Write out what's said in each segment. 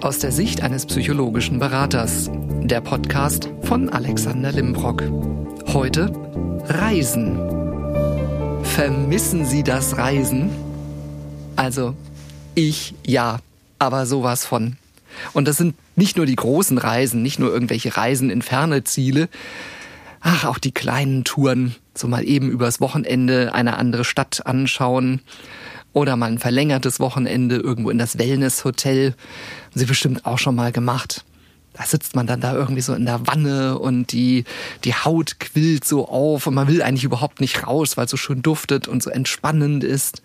Aus der Sicht eines psychologischen Beraters. Der Podcast von Alexander Limbrock. Heute Reisen. Vermissen Sie das Reisen? Also, ich ja, aber sowas von. Und das sind nicht nur die großen Reisen, nicht nur irgendwelche Reisen in ferne Ziele, ach, auch die kleinen Touren, so mal eben übers Wochenende eine andere Stadt anschauen oder mal ein verlängertes Wochenende irgendwo in das Wellnesshotel. Sie bestimmt auch schon mal gemacht. Da sitzt man dann da irgendwie so in der Wanne und die, die Haut quillt so auf und man will eigentlich überhaupt nicht raus, weil es so schön duftet und so entspannend ist.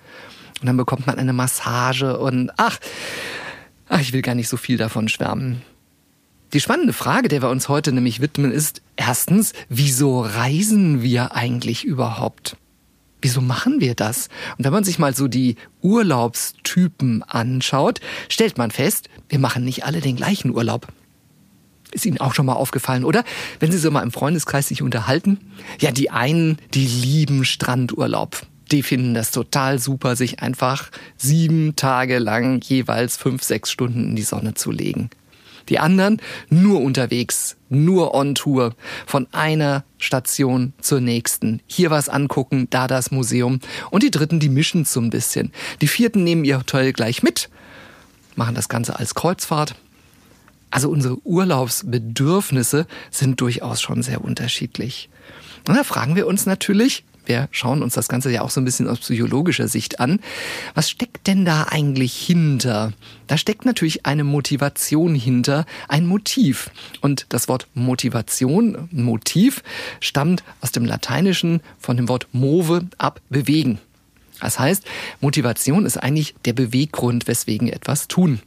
Und dann bekommt man eine Massage und ach, ach, ich will gar nicht so viel davon schwärmen. Die spannende Frage, der wir uns heute nämlich widmen, ist erstens, wieso reisen wir eigentlich überhaupt? Wieso machen wir das? Und wenn man sich mal so die Urlaubstypen anschaut, stellt man fest, wir machen nicht alle den gleichen Urlaub. Ist Ihnen auch schon mal aufgefallen, oder? Wenn Sie so mal im Freundeskreis sich unterhalten? Ja, die einen, die lieben Strandurlaub. Die finden das total super, sich einfach sieben Tage lang jeweils fünf, sechs Stunden in die Sonne zu legen. Die anderen nur unterwegs, nur on Tour, von einer Station zur nächsten. Hier was angucken, da das Museum. Und die dritten, die mischen so ein bisschen. Die vierten nehmen ihr Hotel gleich mit, machen das Ganze als Kreuzfahrt. Also unsere Urlaubsbedürfnisse sind durchaus schon sehr unterschiedlich. Und da fragen wir uns natürlich, wir schauen uns das Ganze ja auch so ein bisschen aus psychologischer Sicht an. Was steckt denn da eigentlich hinter? Da steckt natürlich eine Motivation hinter, ein Motiv. Und das Wort Motivation, Motiv, stammt aus dem Lateinischen von dem Wort move, ab, bewegen. Das heißt, Motivation ist eigentlich der Beweggrund, weswegen etwas tun.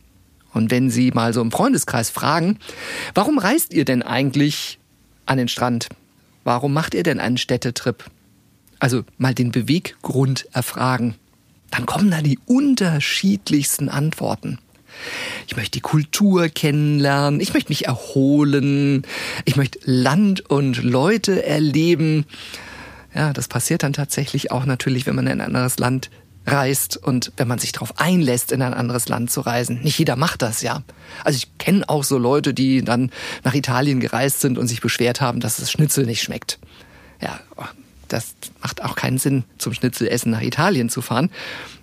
Und wenn Sie mal so im Freundeskreis fragen, warum reist ihr denn eigentlich an den Strand? Warum macht ihr denn einen Städtetrip? Also mal den Beweggrund erfragen, dann kommen da die unterschiedlichsten Antworten. Ich möchte die Kultur kennenlernen, ich möchte mich erholen, ich möchte Land und Leute erleben. Ja, das passiert dann tatsächlich auch natürlich, wenn man in ein anderes Land reist und wenn man sich darauf einlässt, in ein anderes Land zu reisen. Nicht jeder macht das, ja. Also ich kenne auch so Leute, die dann nach Italien gereist sind und sich beschwert haben, dass das Schnitzel nicht schmeckt. Ja, das macht auch keinen Sinn, zum Schnitzelessen nach Italien zu fahren.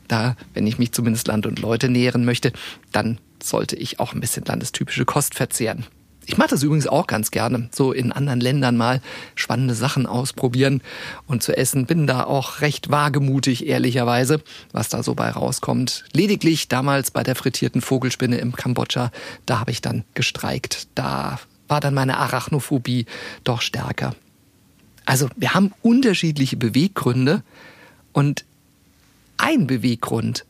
Da, wenn ich mich zumindest Land und Leute nähern möchte, dann sollte ich auch ein bisschen landestypische Kost verzehren. Ich mache das übrigens auch ganz gerne, so in anderen Ländern mal spannende Sachen ausprobieren und zu essen. Bin da auch recht wagemutig, ehrlicherweise, was da so bei rauskommt. Lediglich damals bei der frittierten Vogelspinne im Kambodscha, da habe ich dann gestreikt. Da war dann meine Arachnophobie doch stärker. Also wir haben unterschiedliche Beweggründe und ein Beweggrund,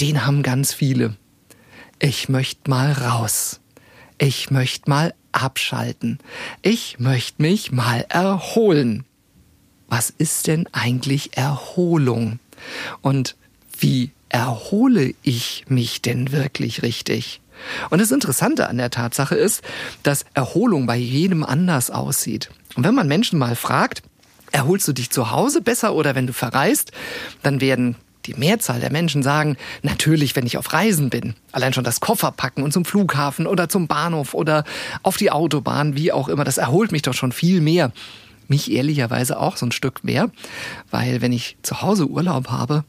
den haben ganz viele. Ich möchte mal raus. Ich möchte mal abschalten. Ich möchte mich mal erholen. Was ist denn eigentlich Erholung? Und wie erhole ich mich denn wirklich richtig? Und das Interessante an der Tatsache ist, dass Erholung bei jedem anders aussieht. Und wenn man Menschen mal fragt, erholst du dich zu Hause besser oder wenn du verreist, dann werden die Mehrzahl der Menschen sagen, natürlich, wenn ich auf Reisen bin. Allein schon das Koffer packen und zum Flughafen oder zum Bahnhof oder auf die Autobahn, wie auch immer, das erholt mich doch schon viel mehr. Mich ehrlicherweise auch so ein Stück mehr, weil wenn ich zu Hause Urlaub habe,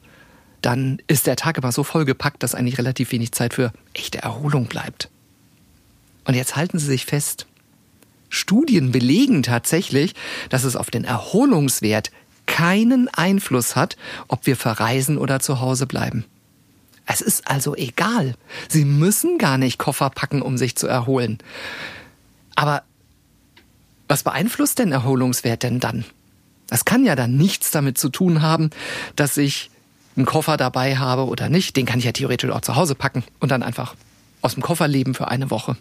dann ist der Tag immer so vollgepackt, dass eigentlich relativ wenig Zeit für echte Erholung bleibt. Und jetzt halten Sie sich fest. Studien belegen tatsächlich, dass es auf den Erholungswert keinen Einfluss hat, ob wir verreisen oder zu Hause bleiben. Es ist also egal. Sie müssen gar nicht Koffer packen, um sich zu erholen. Aber was beeinflusst den Erholungswert denn dann? Das kann ja dann nichts damit zu tun haben, dass ich einen Koffer dabei habe oder nicht, den kann ich ja theoretisch auch zu Hause packen und dann einfach aus dem Koffer leben für eine Woche.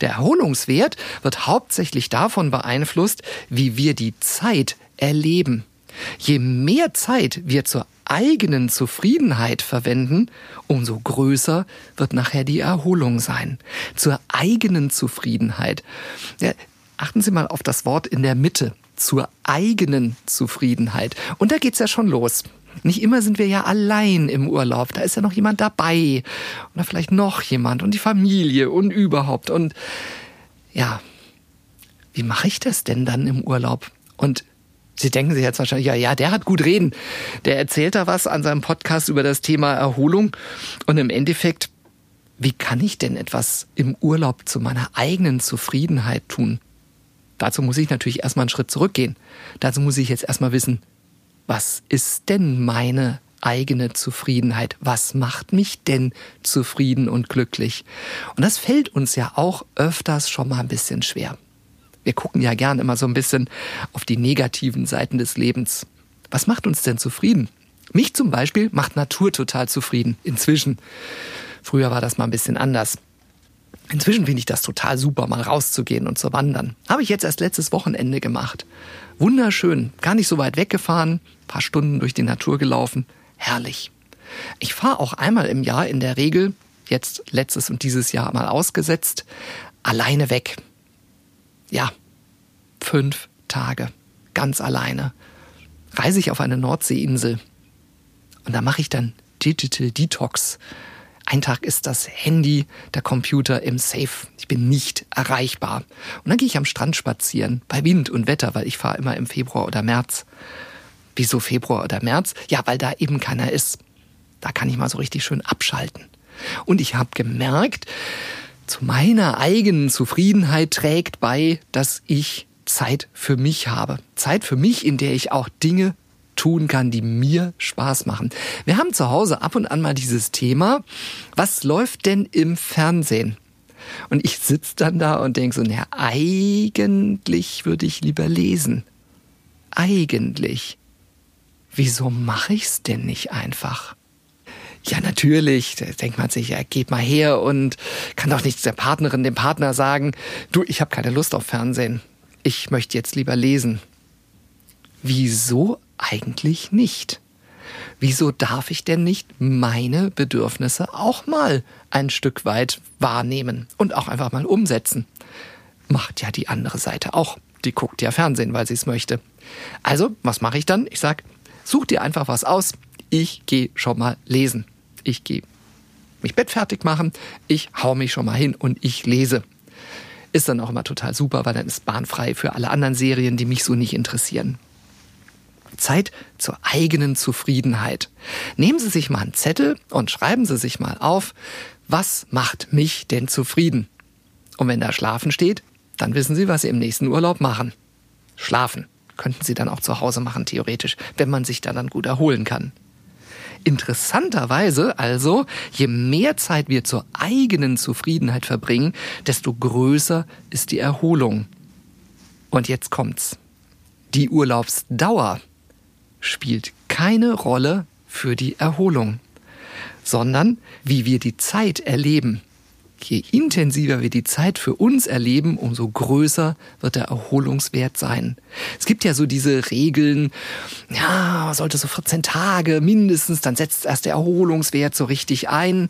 Der Erholungswert wird hauptsächlich davon beeinflusst, wie wir die Zeit erleben. Je mehr Zeit wir zur eigenen Zufriedenheit verwenden, umso größer wird nachher die Erholung sein. Zur eigenen Zufriedenheit. Ja, achten Sie mal auf das Wort in der Mitte. Zur eigenen Zufriedenheit. Und da geht's ja schon los. Nicht immer sind wir ja allein im Urlaub. Da ist ja noch jemand dabei. Oder vielleicht noch jemand und die Familie und überhaupt. Und ja, wie mache ich das denn dann im Urlaub? Und Sie denken sich jetzt wahrscheinlich, ja, ja, der hat gut reden. Der erzählt da was an seinem Podcast über das Thema Erholung. Und im Endeffekt, wie kann ich denn etwas im Urlaub zu meiner eigenen Zufriedenheit tun? Dazu muss ich natürlich erstmal einen Schritt zurückgehen. Dazu muss ich jetzt erstmal wissen, was ist denn meine eigene Zufriedenheit? Was macht mich denn zufrieden und glücklich? Und das fällt uns ja auch öfters schon mal ein bisschen schwer. Wir gucken ja gern immer so ein bisschen auf die negativen Seiten des Lebens. Was macht uns denn zufrieden? Mich zum Beispiel macht Natur total zufrieden. Inzwischen. Früher war das mal ein bisschen anders. Inzwischen finde ich das total super, mal rauszugehen und zu wandern. Habe ich jetzt erst letztes Wochenende gemacht. Wunderschön, gar nicht so weit weggefahren, paar Stunden durch die Natur gelaufen. Herrlich. Ich fahre auch einmal im Jahr in der Regel, jetzt letztes und dieses Jahr mal ausgesetzt, alleine weg. Ja, fünf Tage, ganz alleine. Reise ich auf eine Nordseeinsel. Und da mache ich dann Digital Detox. Ein Tag ist das Handy, der Computer im Safe. Ich bin nicht erreichbar. Und dann gehe ich am Strand spazieren, bei Wind und Wetter, weil ich fahre immer im Februar oder März. Wieso Februar oder März? Ja, weil da eben keiner ist. Da kann ich mal so richtig schön abschalten. Und ich habe gemerkt, zu meiner eigenen Zufriedenheit trägt bei, dass ich Zeit für mich habe. Zeit für mich, in der ich auch Dinge tun kann, die mir Spaß machen. Wir haben zu Hause ab und an mal dieses Thema, was läuft denn im Fernsehen? Und ich sitze dann da und denke so, naja, eigentlich würde ich lieber lesen. Eigentlich. Wieso mache ich's denn nicht einfach? Ja, natürlich, da denkt man sich, ja, geht mal her und kann doch nicht der Partnerin, dem Partner sagen, du, ich habe keine Lust auf Fernsehen. Ich möchte jetzt lieber lesen. Wieso eigentlich nicht? Wieso darf ich denn nicht meine Bedürfnisse auch mal ein Stück weit wahrnehmen und auch einfach mal umsetzen? Macht ja die andere Seite auch. Die guckt ja Fernsehen, weil sie es möchte. Also, was mache ich dann? Ich sag, such dir einfach was aus. Ich gehe schon mal lesen. Ich gehe mich Bett fertig machen. Ich hau mich schon mal hin und ich lese. Ist dann auch immer total super, weil dann ist bahnfrei für alle anderen Serien, die mich so nicht interessieren. Zeit zur eigenen Zufriedenheit. Nehmen Sie sich mal einen Zettel und schreiben Sie sich mal auf, was macht mich denn zufrieden? Und wenn da Schlafen steht, dann wissen Sie, was Sie im nächsten Urlaub machen. Schlafen könnten Sie dann auch zu Hause machen, theoretisch, wenn man sich da dann gut erholen kann. Interessanterweise also, je mehr Zeit wir zur eigenen Zufriedenheit verbringen, desto größer ist die Erholung. Und jetzt kommt's. Die Urlaubsdauer spielt keine Rolle für die Erholung, sondern wie wir die Zeit erleben. Je intensiver wir die Zeit für uns erleben, umso größer wird der Erholungswert sein. Es gibt ja so diese Regeln, ja, sollte so 14 Tage mindestens, dann setzt erst der Erholungswert so richtig ein.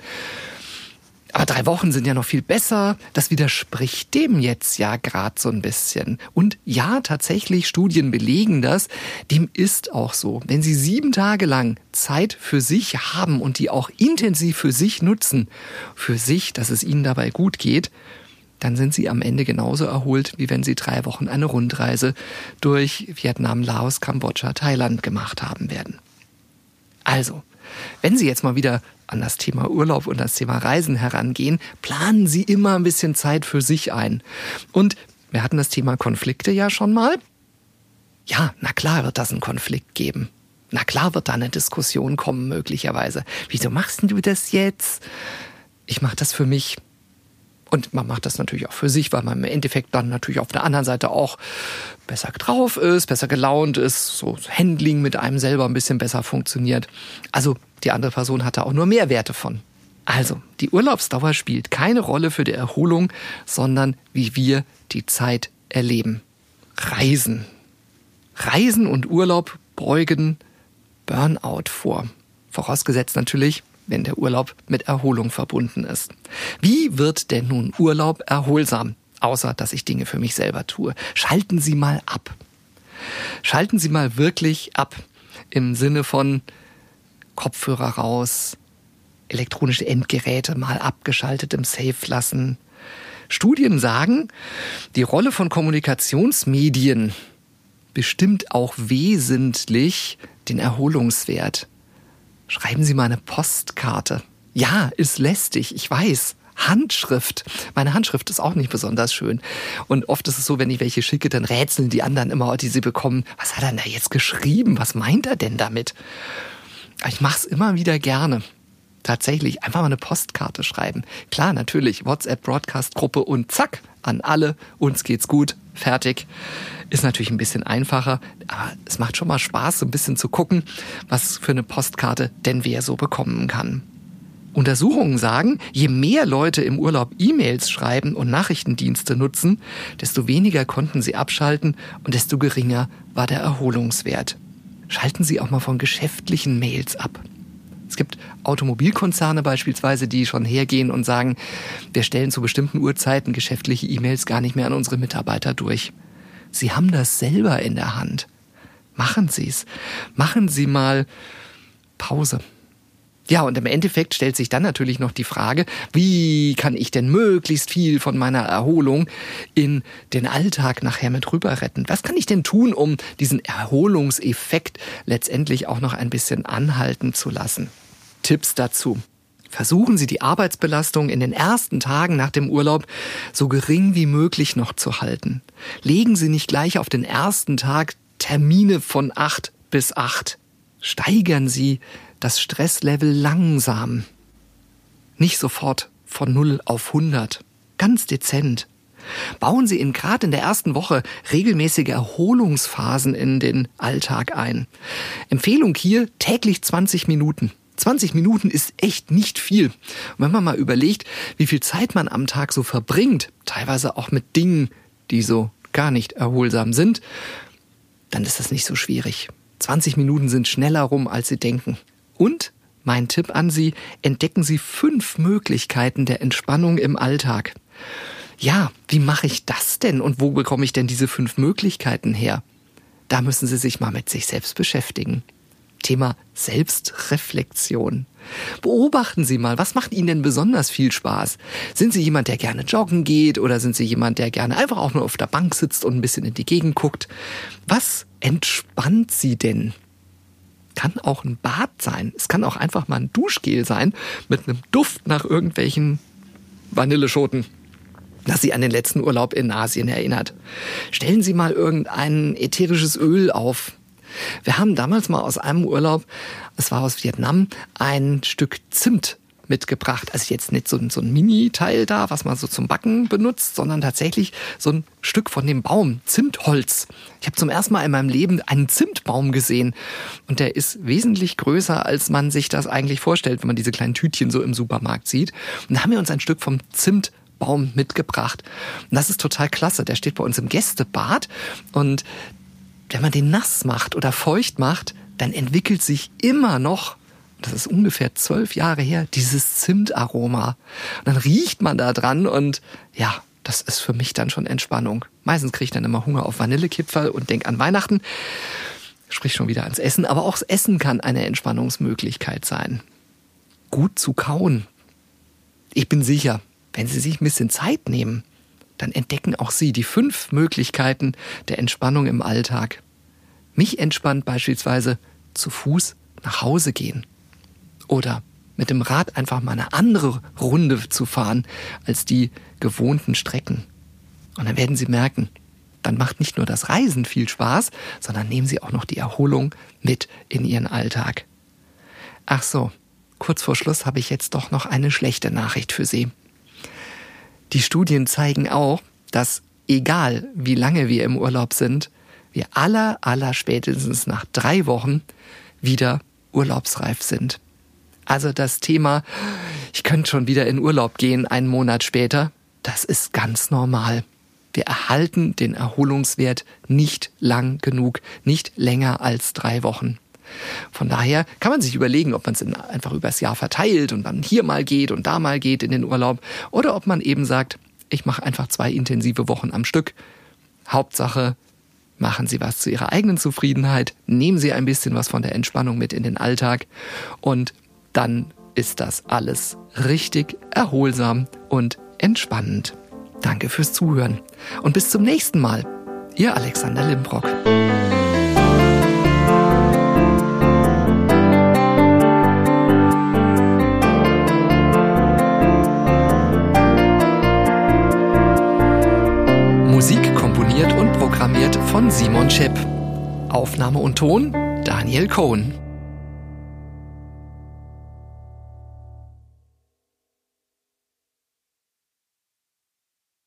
Aber drei Wochen sind ja noch viel besser. Das widerspricht dem jetzt ja gerade so ein bisschen. Und ja, tatsächlich, Studien belegen das. Dem ist auch so. Wenn Sie sieben Tage lang Zeit für sich haben und die auch intensiv für sich nutzen, für sich, dass es Ihnen dabei gut geht, dann sind Sie am Ende genauso erholt, wie wenn Sie drei Wochen eine Rundreise durch Vietnam, Laos, Kambodscha, Thailand gemacht haben werden. Also, wenn Sie jetzt mal wieder an das Thema Urlaub und das Thema Reisen herangehen, planen Sie immer ein bisschen Zeit für sich ein. Und wir hatten das Thema Konflikte ja schon mal. Ja, na klar wird das einen Konflikt geben. Na klar wird da eine Diskussion kommen, möglicherweise. Wieso machst du das jetzt? Ich mache das für mich. Und man macht das natürlich auch für sich, weil man im Endeffekt dann natürlich auf der anderen Seite auch besser drauf ist, besser gelaunt ist, so Handling mit einem selber ein bisschen besser funktioniert. Also die andere Person hat da auch nur Mehrwerte von. Also, die Urlaubsdauer spielt keine Rolle für die Erholung, sondern wie wir die Zeit erleben. Reisen. Reisen und Urlaub beugen Burnout vor. Vorausgesetzt natürlich, wenn der Urlaub mit Erholung verbunden ist. Wie wird denn nun Urlaub erholsam? Außer, dass ich Dinge für mich selber tue. Schalten Sie mal ab. Schalten Sie mal wirklich ab. Im Sinne von, Kopfhörer raus, elektronische Endgeräte mal abgeschaltet im Safe lassen. Studien sagen, die Rolle von Kommunikationsmedien bestimmt auch wesentlich den Erholungswert. Schreiben Sie mal eine Postkarte. Ja, ist lästig, ich weiß. Handschrift. Meine Handschrift ist auch nicht besonders schön. Und oft ist es so, wenn ich welche schicke, dann rätseln die anderen immer, die sie bekommen. Was hat er denn da jetzt geschrieben? Was meint er denn damit? Ich mache es immer wieder gerne. Tatsächlich einfach mal eine Postkarte schreiben. Klar, natürlich, WhatsApp-Broadcast-Gruppe und zack, an alle, uns geht's gut, fertig. Ist natürlich ein bisschen einfacher, aber es macht schon mal Spaß, so ein bisschen zu gucken, was für eine Postkarte denn wer so bekommen kann. Untersuchungen sagen, je mehr Leute im Urlaub E-Mails schreiben und Nachrichtendienste nutzen, desto weniger konnten sie abschalten und desto geringer war der Erholungswert. Schalten Sie auch mal von geschäftlichen Mails ab. Es gibt Automobilkonzerne beispielsweise, die schon hergehen und sagen, wir stellen zu bestimmten Uhrzeiten geschäftliche E-Mails gar nicht mehr an unsere Mitarbeiter durch. Sie haben das selber in der Hand. Machen Sie es. Machen Sie mal Pause. Ja, und im Endeffekt stellt sich dann natürlich noch die Frage, wie kann ich denn möglichst viel von meiner Erholung in den Alltag nachher mit rüber retten? Was kann ich denn tun, um diesen Erholungseffekt letztendlich auch noch ein bisschen anhalten zu lassen? Tipps dazu. Versuchen Sie die Arbeitsbelastung in den ersten Tagen nach dem Urlaub so gering wie möglich noch zu halten. Legen Sie nicht gleich auf den ersten Tag Termine von acht bis acht. Steigern Sie das Stresslevel langsam. Nicht sofort von 0 auf 100. Ganz dezent. Bauen Sie in gerade in der ersten Woche regelmäßige Erholungsphasen in den Alltag ein. Empfehlung hier täglich 20 Minuten. 20 Minuten ist echt nicht viel. Und wenn man mal überlegt, wie viel Zeit man am Tag so verbringt, teilweise auch mit Dingen, die so gar nicht erholsam sind, dann ist das nicht so schwierig. 20 Minuten sind schneller rum, als Sie denken. Und mein Tipp an Sie, entdecken Sie fünf Möglichkeiten der Entspannung im Alltag. Ja, wie mache ich das denn und wo bekomme ich denn diese fünf Möglichkeiten her? Da müssen Sie sich mal mit sich selbst beschäftigen. Thema Selbstreflexion. Beobachten Sie mal, was macht Ihnen denn besonders viel Spaß? Sind Sie jemand, der gerne joggen geht oder sind Sie jemand, der gerne einfach auch nur auf der Bank sitzt und ein bisschen in die Gegend guckt? Was entspannt Sie denn? Kann auch ein Bad sein. Es kann auch einfach mal ein Duschgel sein mit einem Duft nach irgendwelchen Vanilleschoten das Sie an den letzten Urlaub in Asien erinnert. Stellen Sie mal irgendein ätherisches Öl auf. Wir haben damals mal aus einem Urlaub, es war aus Vietnam, ein Stück Zimt mitgebracht. Also jetzt nicht so, so ein Mini-Teil da, was man so zum Backen benutzt, sondern tatsächlich so ein Stück von dem Baum, Zimtholz. Ich habe zum ersten Mal in meinem Leben einen Zimtbaum gesehen. Und der ist wesentlich größer, als man sich das eigentlich vorstellt, wenn man diese kleinen Tütchen so im Supermarkt sieht. Und da haben wir uns ein Stück vom Zimtbaum mitgebracht. Und das ist total klasse. Der steht bei uns im Gästebad. Und wenn man den nass macht oder feucht macht, dann entwickelt sich immer noch das ist ungefähr zwölf Jahre her, dieses Zimtaroma. Und dann riecht man da dran und ja, das ist für mich dann schon Entspannung. Meistens kriege ich dann immer Hunger auf Vanillekipferl und denk an Weihnachten. Sprich schon wieder ans Essen, aber auch das Essen kann eine Entspannungsmöglichkeit sein. Gut zu kauen. Ich bin sicher, wenn Sie sich ein bisschen Zeit nehmen, dann entdecken auch Sie die fünf Möglichkeiten der Entspannung im Alltag. Mich entspannt beispielsweise zu Fuß nach Hause gehen oder mit dem Rad einfach mal eine andere Runde zu fahren als die gewohnten Strecken. Und dann werden Sie merken, dann macht nicht nur das Reisen viel Spaß, sondern nehmen Sie auch noch die Erholung mit in Ihren Alltag. Ach so, kurz vor Schluss habe ich jetzt doch noch eine schlechte Nachricht für Sie. Die Studien zeigen auch, dass egal wie lange wir im Urlaub sind, wir aller, aller spätestens nach drei Wochen wieder urlaubsreif sind. Also das Thema, ich könnte schon wieder in Urlaub gehen, einen Monat später, das ist ganz normal. Wir erhalten den Erholungswert nicht lang genug, nicht länger als drei Wochen. Von daher kann man sich überlegen, ob man es einfach übers Jahr verteilt und dann hier mal geht und da mal geht in den Urlaub oder ob man eben sagt, ich mache einfach zwei intensive Wochen am Stück. Hauptsache, machen Sie was zu Ihrer eigenen Zufriedenheit, nehmen Sie ein bisschen was von der Entspannung mit in den Alltag und dann ist das alles richtig erholsam und entspannend. Danke fürs Zuhören und bis zum nächsten Mal. Ihr Alexander Limbrock. Musik komponiert und programmiert von Simon Schepp. Aufnahme und Ton Daniel Cohn.